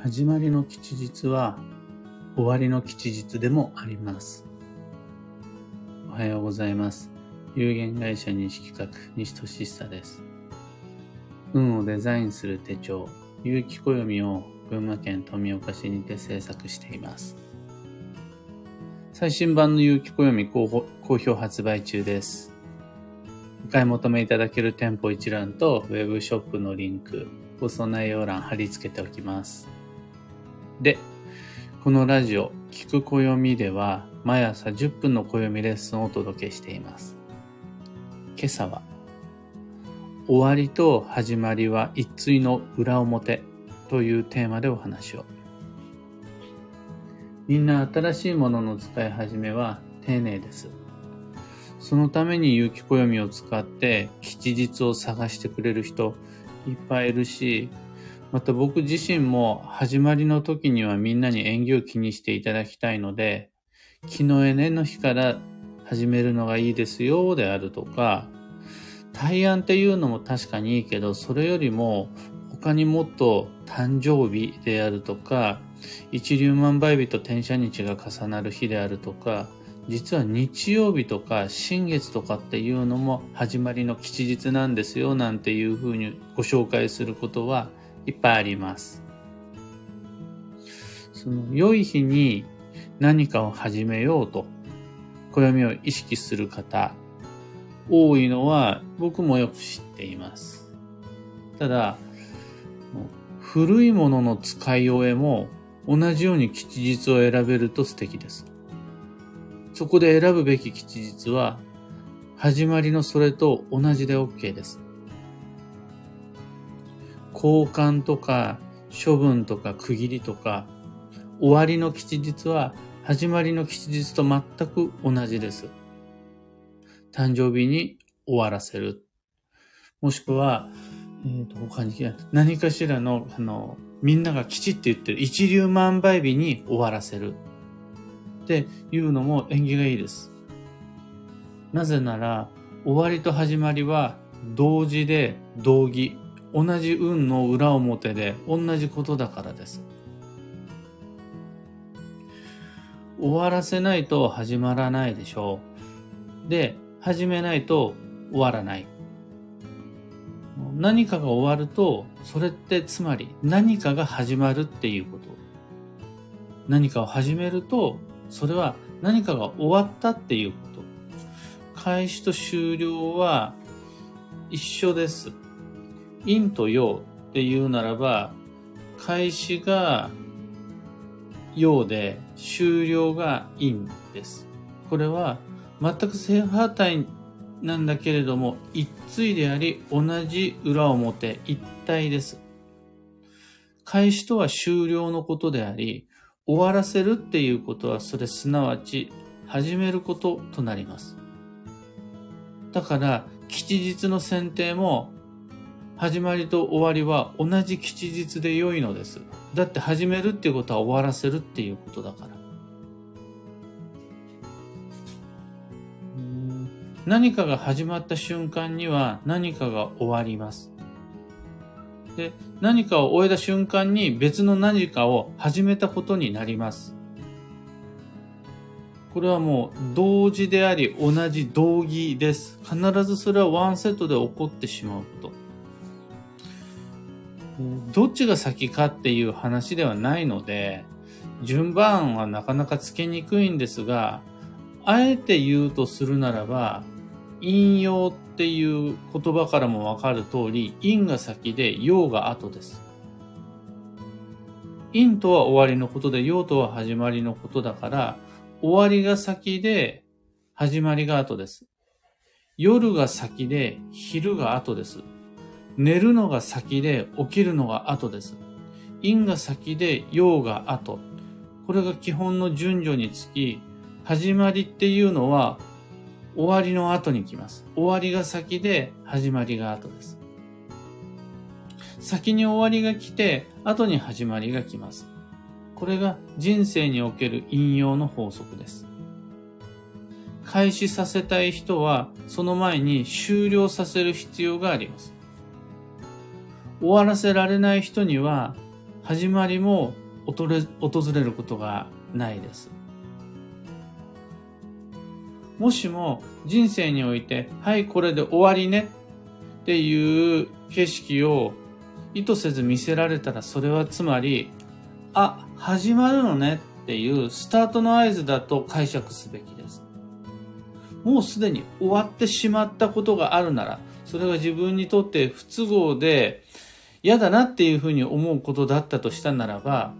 始まりの吉日は終わりの吉日でもあります。おはようございます。有限会社西企画西俊久です。運をデザインする手帳、有機暦を群馬県富岡市にて制作しています。最新版の有機暦好好評発売中です。お買い求めいただける店舗一覧とウェブショップのリンク、放送内容欄貼り付けておきます。で、このラジオ、聞く暦では、毎朝10分の暦レッスンをお届けしています。今朝は、終わりと始まりは一対の裏表というテーマでお話を。みんな新しいものの使い始めは丁寧です。そのために有機暦を使って吉日を探してくれる人いっぱいいるし、また僕自身も始まりの時にはみんなに縁起を気にしていただきたいので、気のエネの日から始めるのがいいですよであるとか、対案っていうのも確かにいいけど、それよりも他にもっと誕生日であるとか、一粒万倍日と天赦日が重なる日であるとか、実は日曜日とか新月とかっていうのも始まりの吉日なんですよなんていうふうにご紹介することはいっぱいあります。その良い日に何かを始めようと暦を意識する方多いのは僕もよく知っています。ただ、古いものの使い終えも同じように吉日を選べると素敵です。そこで選ぶべき吉日は始まりのそれと同じで OK です。交換とか処分とか区切りとか終わりの吉日は始まりの吉日と全く同じです。誕生日に終わらせる。もしくは、えー、と他に何かしらのあのみんながきちって言ってる一粒万倍日に終わらせるっていうのも縁起がいいです。なぜなら終わりと始まりは同時で同義同じ運の裏表で同じことだからです。終わらせないと始まらないでしょう。で、始めないと終わらない。何かが終わると、それってつまり何かが始まるっていうこと。何かを始めると、それは何かが終わったっていうこと。開始と終了は一緒です。陰と陽っていうならば、開始が陽で終了が陰です。これは全く正反対なんだけれども、一対であり同じ裏表一体です。開始とは終了のことであり、終わらせるっていうことはそれすなわち始めることとなります。だから吉日の選定も始まりと終わりは同じ吉日で良いのです。だって始めるっていうことは終わらせるっていうことだから。何かが始まった瞬間には何かが終わります。で、何かを終えた瞬間に別の何かを始めたことになります。これはもう同時であり同じ同義です。必ずそれはワンセットで起こってしまうこと。どっちが先かっていう話ではないので、順番はなかなかつけにくいんですが、あえて言うとするならば、引用っていう言葉からもわかる通り、因が先で用が後です。因とは終わりのことで、用とは始まりのことだから、終わりが先で、始まりが後です。夜が先で、昼が後です。寝るのが先で、起きるのが後です。因が先で、用が後。これが基本の順序につき、始まりっていうのは、終わりの後に来ます。終わりが先で、始まりが後です。先に終わりが来て、後に始まりが来ます。これが人生における引用の法則です。開始させたい人は、その前に終了させる必要があります。終わらせられない人には、始まりも訪れることがないです。もしも人生において、はい、これで終わりねっていう景色を意図せず見せられたら、それはつまり、あ、始まるのねっていうスタートの合図だと解釈すべきです。もうすでに終わってしまったことがあるなら、それが自分にとって不都合で嫌だなっていうふうに思うことだったとしたならば、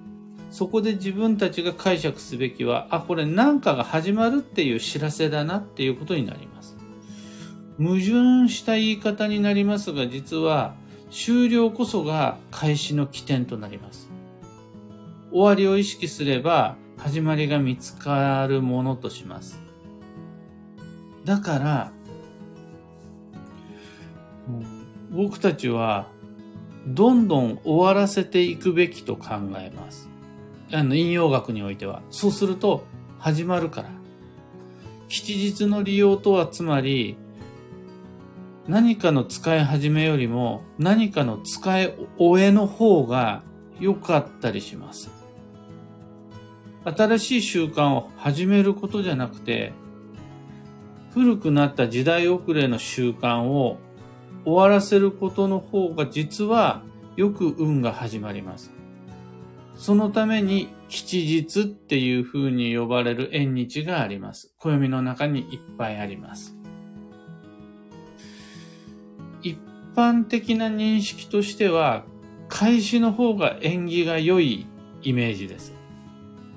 そこで自分たちが解釈すべきは、あ、これ何かが始まるっていう知らせだなっていうことになります。矛盾した言い方になりますが、実は終了こそが開始の起点となります。終わりを意識すれば始まりが見つかるものとします。だから、僕たちはどんどん終わらせていくべきと考えます。あの、引用学においては。そうすると、始まるから。吉日の利用とはつまり、何かの使い始めよりも何かの使い終えの方が良かったりします。新しい習慣を始めることじゃなくて、古くなった時代遅れの習慣を終わらせることの方が実はよく運が始まります。そのために吉日っていう風に呼ばれる縁日があります。暦の中にいっぱいあります。一般的な認識としては、開始の方が縁起が良いイメージです。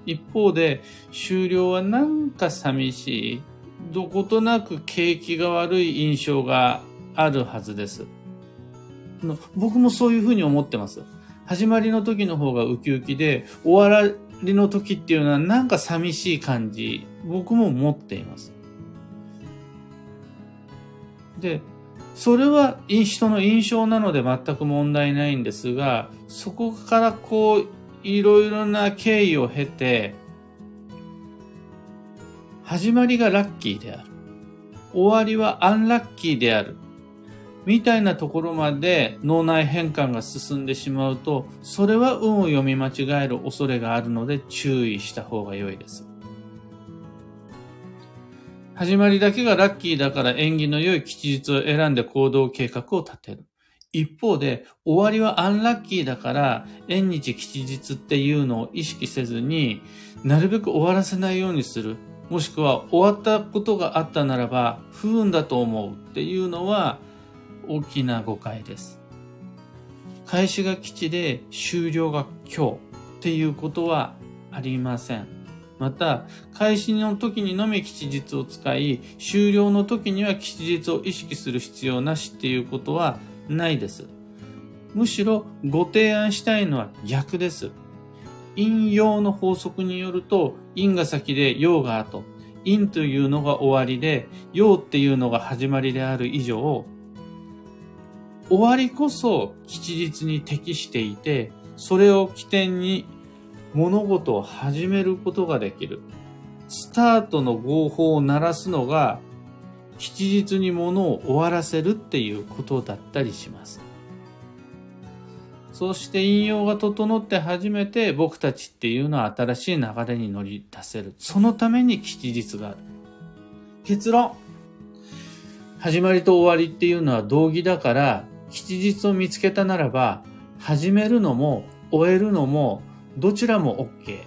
一方で、終了はなんか寂しい、どことなく景気が悪い印象があるはずです。僕もそういうふうに思ってます。始まりの時の方がウキウキで、終わりの時っていうのはなんか寂しい感じ、僕も持っています。で、それは人の印象なので全く問題ないんですが、そこからこう、いろいろな経緯を経て、始まりがラッキーである。終わりはアンラッキーである。みたいなところまで脳内変換が進んでしまうと、それは運を読み間違える恐れがあるので注意した方が良いです。始まりだけがラッキーだから縁起の良い吉日を選んで行動計画を立てる。一方で、終わりはアンラッキーだから、縁日吉日っていうのを意識せずに、なるべく終わらせないようにする。もしくは、終わったことがあったならば、不運だと思うっていうのは、大きな誤解です。開始が吉で終了が今日っていうことはありません。また、開始の時にのみ吉日を使い、終了の時には吉日を意識する必要なしっていうことはないです。むしろご提案したいのは逆です。引用の法則によると、因が先で用が後。因というのが終わりで、用っていうのが始まりである以上、終わりこそ吉日に適していて、それを起点に物事を始めることができる。スタートの合法を鳴らすのが、吉日に物を終わらせるっていうことだったりします。そして引用が整って初めて僕たちっていうのは新しい流れに乗り出せる。そのために吉日がある。結論。始まりと終わりっていうのは同義だから、吉日を見つけたならば、始めるのも終えるのもどちらも OK。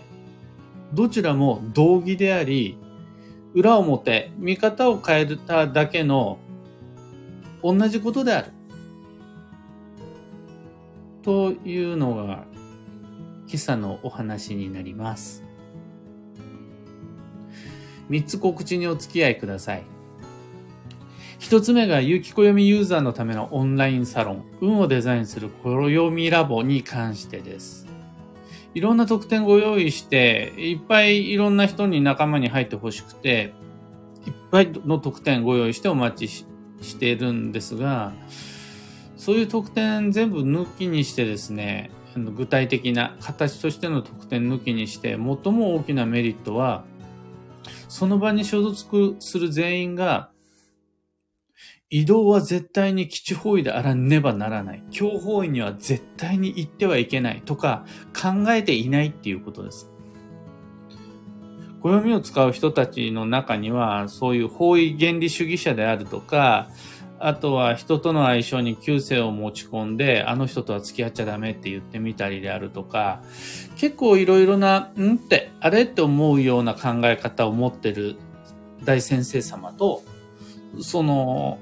どちらも同義であり、裏表、見方を変えただけの同じことである。というのが今朝のお話になります。三つ告知にお付き合いください。一つ目が、有機暦ユーザーのためのオンラインサロン、運をデザインする暦ラボに関してです。いろんな特典ご用意して、いっぱいいろんな人に仲間に入ってほしくて、いっぱいの特典ご用意してお待ちしているんですが、そういう特典全部抜きにしてですね、具体的な形としての特典抜きにして、最も大きなメリットは、その場に所属する全員が移動は絶対に基地方位であらねばならない。強方位には絶対に行ってはいけないとか考えていないっていうことです。暦を使う人たちの中には、そういう方位原理主義者であるとか、あとは人との相性に旧姓を持ち込んで、あの人とは付き合っちゃダメって言ってみたりであるとか、結構いろいろな、んって、あれって思うような考え方を持ってる大先生様と、その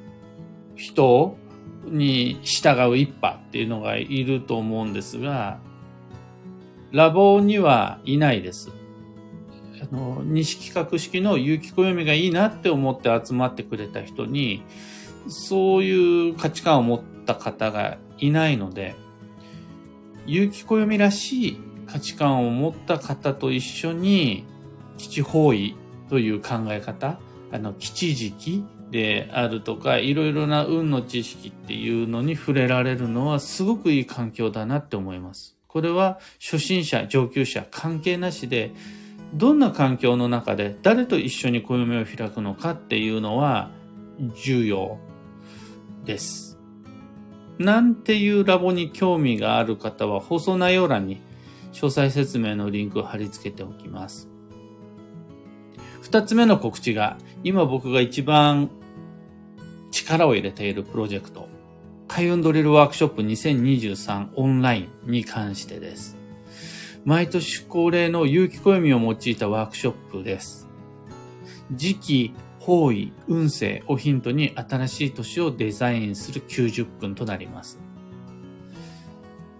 人に従う一派っていうのがいると思うんですが、ラボにはいないです。あの、西企画式の有機暦がいいなって思って集まってくれた人に、そういう価値観を持った方がいないので、有機暦らしい価値観を持った方と一緒に、基地方位という考え方、あの、基地時期であるとか、いろいろな運の知識っていうのに触れられるのはすごくいい環境だなって思います。これは初心者、上級者関係なしで、どんな環境の中で誰と一緒に暦を開くのかっていうのは重要です。なんていうラボに興味がある方は放送内容欄に詳細説明のリンクを貼り付けておきます。二つ目の告知が今僕が一番力を入れているプロジェクト開運ドリルワークショップ2023オンラインに関してです。毎年恒例の有機暦を用いたワークショップです。時期、方位、運勢をヒントに新しい年をデザインする90分となります。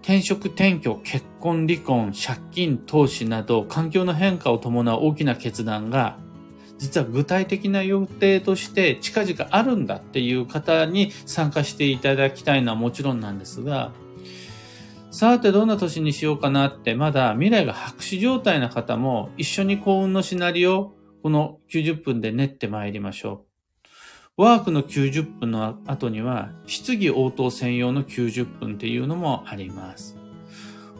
転職、転居、結婚、離婚、借金、投資など環境の変化を伴う大きな決断が実は具体的な予定として近々あるんだっていう方に参加していただきたいのはもちろんなんですが、さてどんな年にしようかなってまだ未来が白紙状態な方も一緒に幸運のシナリオこの90分で練ってまいりましょう。ワークの90分の後には質疑応答専用の90分っていうのもあります。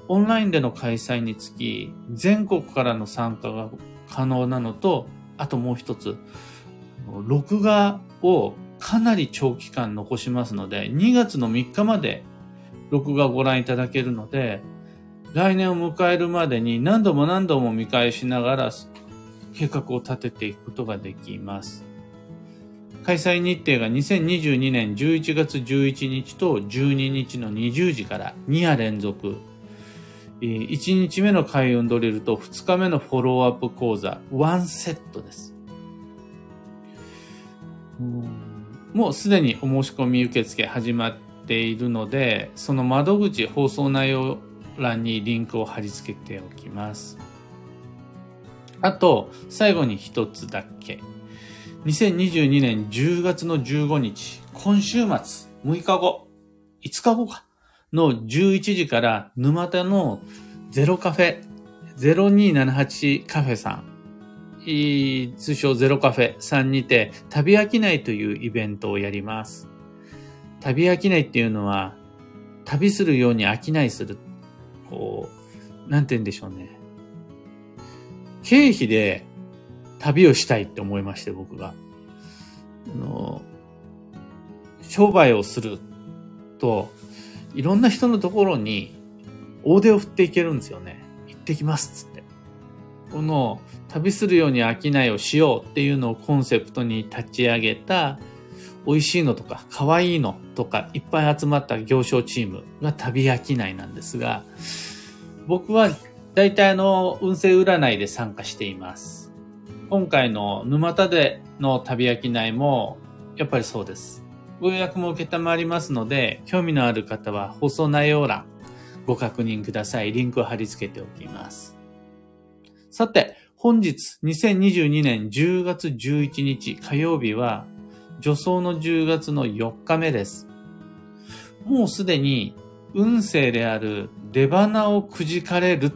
オンラインでの開催につき全国からの参加が可能なのと、あともう一つ、録画をかなり長期間残しますので、2月の3日まで録画をご覧いただけるので、来年を迎えるまでに何度も何度も見返しながら計画を立てていくことができます。開催日程が2022年11月11日と12日の20時から2夜連続。1日目の開運ドリルと2日目のフォローアップ講座、ワンセットです。もうすでにお申し込み受付始まっているので、その窓口放送内容欄にリンクを貼り付けておきます。あと、最後に一つだけ。2022年10月の15日、今週末、6日後、5日後か、の11時から沼田のゼロカフェ、0278カフェさん、通称ゼロカフェさんにて、旅飽きないというイベントをやります。旅飽きないっていうのは、旅するように飽きないする。こう、なんて言うんでしょうね。経費で旅をしたいって思いまして、僕が。あの、商売をすると、いろんな人のところに大手を振っていけるんですよね。行ってきますっつって。この旅するように商いをしようっていうのをコンセプトに立ち上げた美味しいのとか可愛いのとかいっぱい集まった行商チームが旅商いなんですが、僕は大体あの運勢占いで参加しています。今回の沼田での旅商いもやっぱりそうです。ご予約も受けたまりますので、興味のある方は放送内容欄ご確認ください。リンクを貼り付けておきます。さて、本日2022年10月11日火曜日は助走の10月の4日目です。もうすでに運勢である出花をくじかれるっ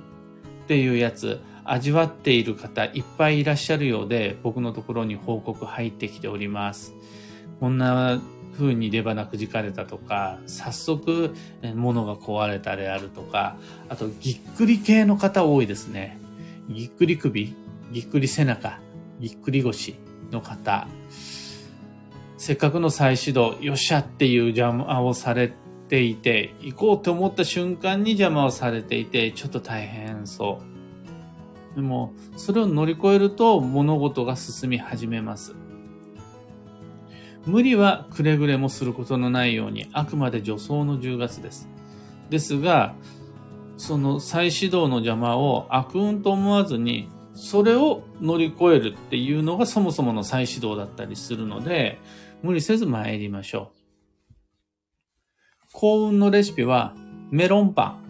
ていうやつ、味わっている方いっぱいいらっしゃるようで、僕のところに報告入ってきております。こんな風に出花くじかれたとか、早速物が壊れたであるとか、あとぎっくり系の方多いですね。ぎっくり首、ぎっくり背中、ぎっくり腰の方、せっかくの再始動、よっしゃっていう邪魔をされていて、行こうと思った瞬間に邪魔をされていて、ちょっと大変そう。でも、それを乗り越えると物事が進み始めます。無理はくれぐれもすることのないように、あくまで助走の10月です。ですが、その再始動の邪魔を悪運と思わずに、それを乗り越えるっていうのがそもそもの再始動だったりするので、無理せず参りましょう。幸運のレシピはメロンパン。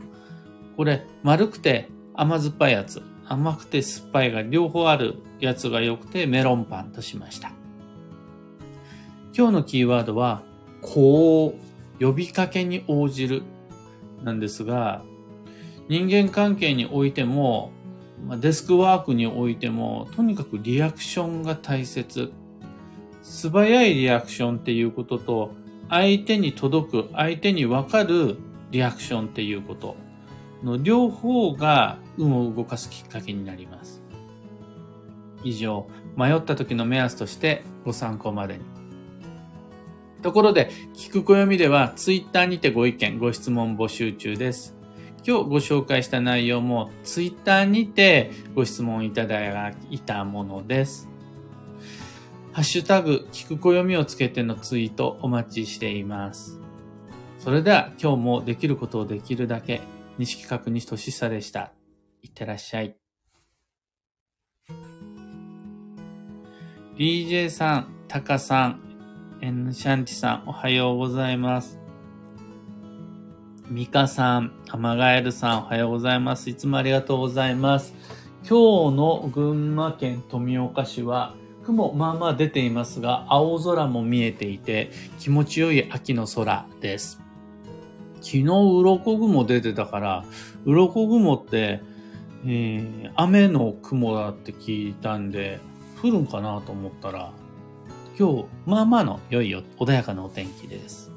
これ丸くて甘酸っぱいやつ。甘くて酸っぱいが両方あるやつが良くてメロンパンとしました。今日のキーワードは、こう、呼びかけに応じるなんですが、人間関係においても、デスクワークにおいても、とにかくリアクションが大切。素早いリアクションっていうことと、相手に届く、相手にわかるリアクションっていうことの両方が運を動かすきっかけになります。以上、迷った時の目安としてご参考までに。ところで、聞く暦では、ツイッターにてご意見、ご質問募集中です。今日ご紹介した内容も、ツイッターにてご質問いただいたものです。ハッシュタグ、聞く暦をつけてのツイートお待ちしています。それでは、今日もできることをできるだけ、西企画西俊久でした。いってらっしゃい。DJ さん、タカさん、エンシャンティさん、おはようございます。ミカさん、アマガエルさん、おはようございます。いつもありがとうございます。今日の群馬県富岡市は、雲まあまあ出ていますが、青空も見えていて、気持ちよい秋の空です。昨日、鱗雲出てたから、鱗雲って、えー、雨の雲だって聞いたんで、降るんかなと思ったら、今日、まあまあの良い穏やかなお天気です。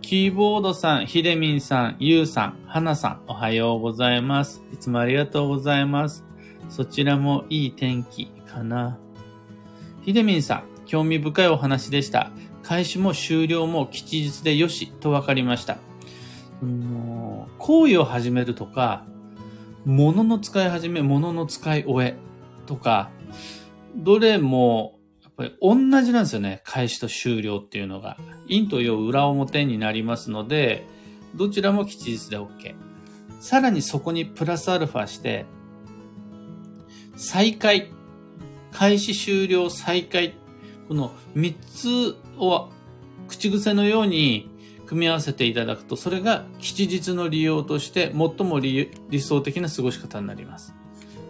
キーボードさん、ひでみんさん、ゆうさん、はなさん、おはようございます。いつもありがとうございます。そちらもいい天気かな。ひでみんさん、興味深いお話でした。開始も終了も吉日でよしと分かりました。行為を始めるとか、物の使い始め、物の使い終えとか、どれもぱり同じなんですよね。開始と終了っていうのが。陰と陽裏表になりますので、どちらも吉日で OK。さらにそこにプラスアルファして、再開。開始終了再開。この3つを口癖のように組み合わせていただくと、それが吉日の利用として最も理想的な過ごし方になります。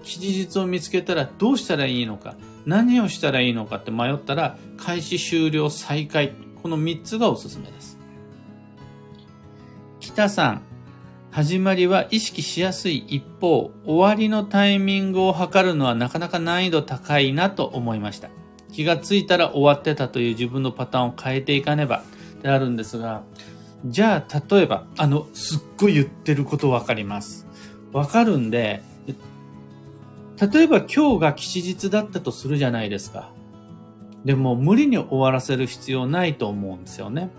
吉日を見つけたらどうしたらいいのか。何をしたらいいのかって迷ったら、開始終了再開。この3つがおすすめです。北さん、始まりは意識しやすい一方、終わりのタイミングを測るのはなかなか難易度高いなと思いました。気がついたら終わってたという自分のパターンを変えていかねばってあるんですが、じゃあ例えば、あの、すっごい言ってることわかります。わかるんで、例えば今日が吉日だったとするじゃないですか。でも無理に終わらせる必要ないと思うんですよね。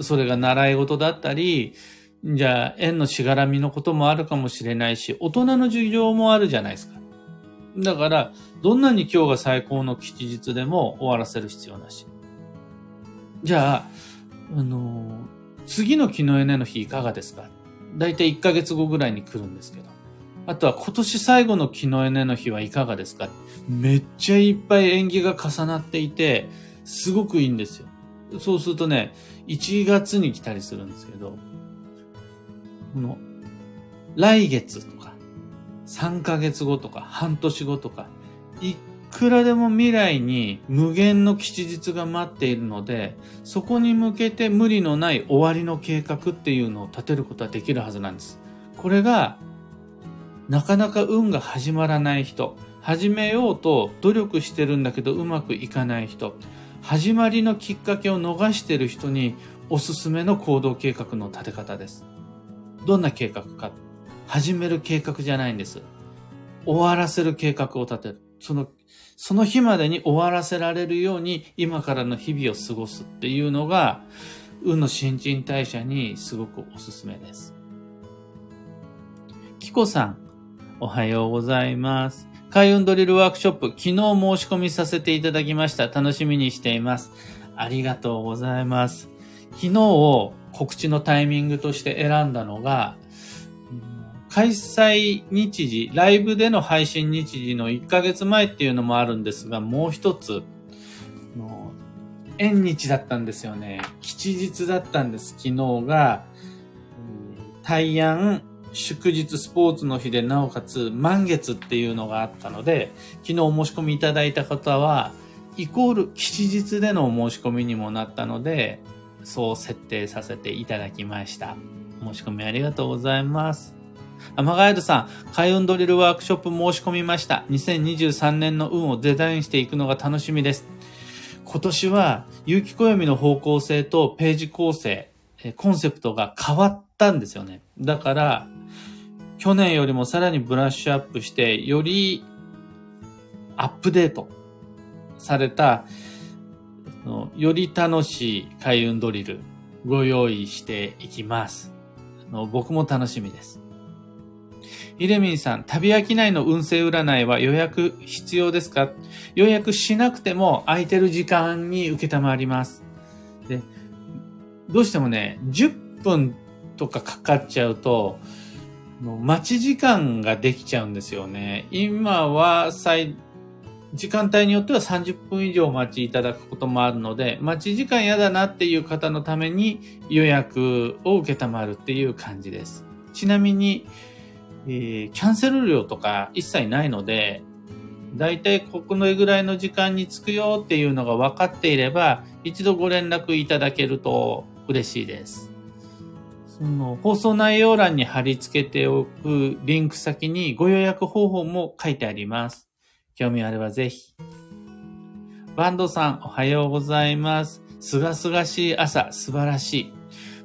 それが習い事だったり、じゃあ縁のしがらみのこともあるかもしれないし、大人の授業もあるじゃないですか。だから、どんなに今日が最高の吉日でも終わらせる必要なし。じゃあ、あの次の木のエネの日いかがですか？だいたい1ヶ月後ぐらいに来るんですけど。あとは今年最後の木のエネの日はいかがですか？めっちゃいっぱい縁起が重なっていて、すごくいいんですよ。そうするとね、1月に来たりするんですけど、この、来月とか、3ヶ月後とか、半年後とか、いくらでも未来に無限の吉日が待っているので、そこに向けて無理のない終わりの計画っていうのを立てることはできるはずなんです。これがなかなか運が始まらない人、始めようと努力してるんだけどうまくいかない人、始まりのきっかけを逃してる人におすすめの行動計画の立て方です。どんな計画か。始める計画じゃないんです。終わらせる計画を立てる。その、その日までに終わらせられるように今からの日々を過ごすっていうのが、運の新陳代謝にすごくおすすめです。キコさん、おはようございます。開運ドリルワークショップ、昨日申し込みさせていただきました。楽しみにしています。ありがとうございます。昨日を告知のタイミングとして選んだのが、開催日時、ライブでの配信日時の1ヶ月前っていうのもあるんですが、もう一つ、縁日だったんですよね。吉日だったんです。昨日が、大安、祝日スポーツの日で、なおかつ満月っていうのがあったので、昨日お申し込みいただいた方は、イコール吉日でのお申し込みにもなったので、そう設定させていただきました。申し込みありがとうございます。アマガエルさん、開運ドリルワークショップ申し込みました。2023年の運をデザインしていくのが楽しみです。今年は、有機暦の方向性とページ構成、コンセプトが変わったんですよね。だから、去年よりもさらにブラッシュアップして、よりアップデートされた、より楽しい開運ドリルご用意していきます。僕も楽しみです。イレミンさん、旅飽きないの運勢占いは予約必要ですか？予約しなくても空いてる時間に受けたまります。で、どうしてもね、10分とかかかっちゃうと、待ち時間ができちゃうんですよね。今は最、時間帯によっては30分以上お待ちいただくこともあるので、待ち時間嫌だなっていう方のために予約を受けたまるっていう感じです。ちなみに、えー、キャンセル料とか一切ないので、だいたいここのぐらいの時間に着くよっていうのが分かっていれば、一度ご連絡いただけると嬉しいです。その放送内容欄に貼り付けておくリンク先にご予約方法も書いてあります。興味あればぜひ。バンドさん、おはようございます。すがすがしい朝、素晴らしい。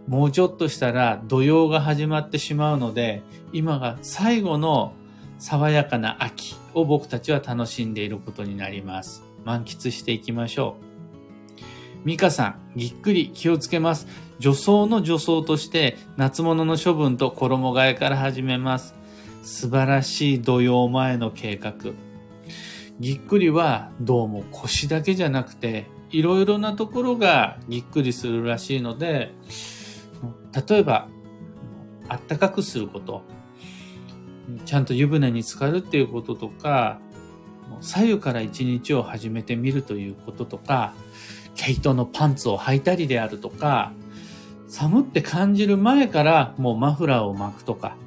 もうちょっとしたら土曜が始まってしまうので、今が最後の爽やかな秋を僕たちは楽しんでいることになります。満喫していきましょう。ミカさん、ぎっくり気をつけます。女装の女装として夏物の処分と衣替えから始めます。素晴らしい土曜前の計画。ぎっくりはどうも腰だけじゃなくていろいろなところがぎっくりするらしいので、例えば、あったかくすること、ちゃんと湯船に浸かるっていうこととか、左右から一日を始めてみるということとか、毛糸のパンツを履いたりであるとか、寒って感じる前からもうマフラーを巻くとか、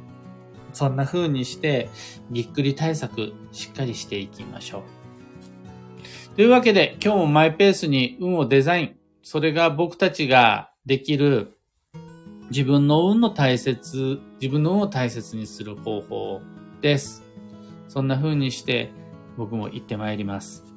そんな風にして、ぎっくり対策しっかりしていきましょう。というわけで、今日もマイペースに運をデザイン。それが僕たちができる自分の運の大切、自分の運を大切にする方法です。そんな風にして僕も行ってまいります。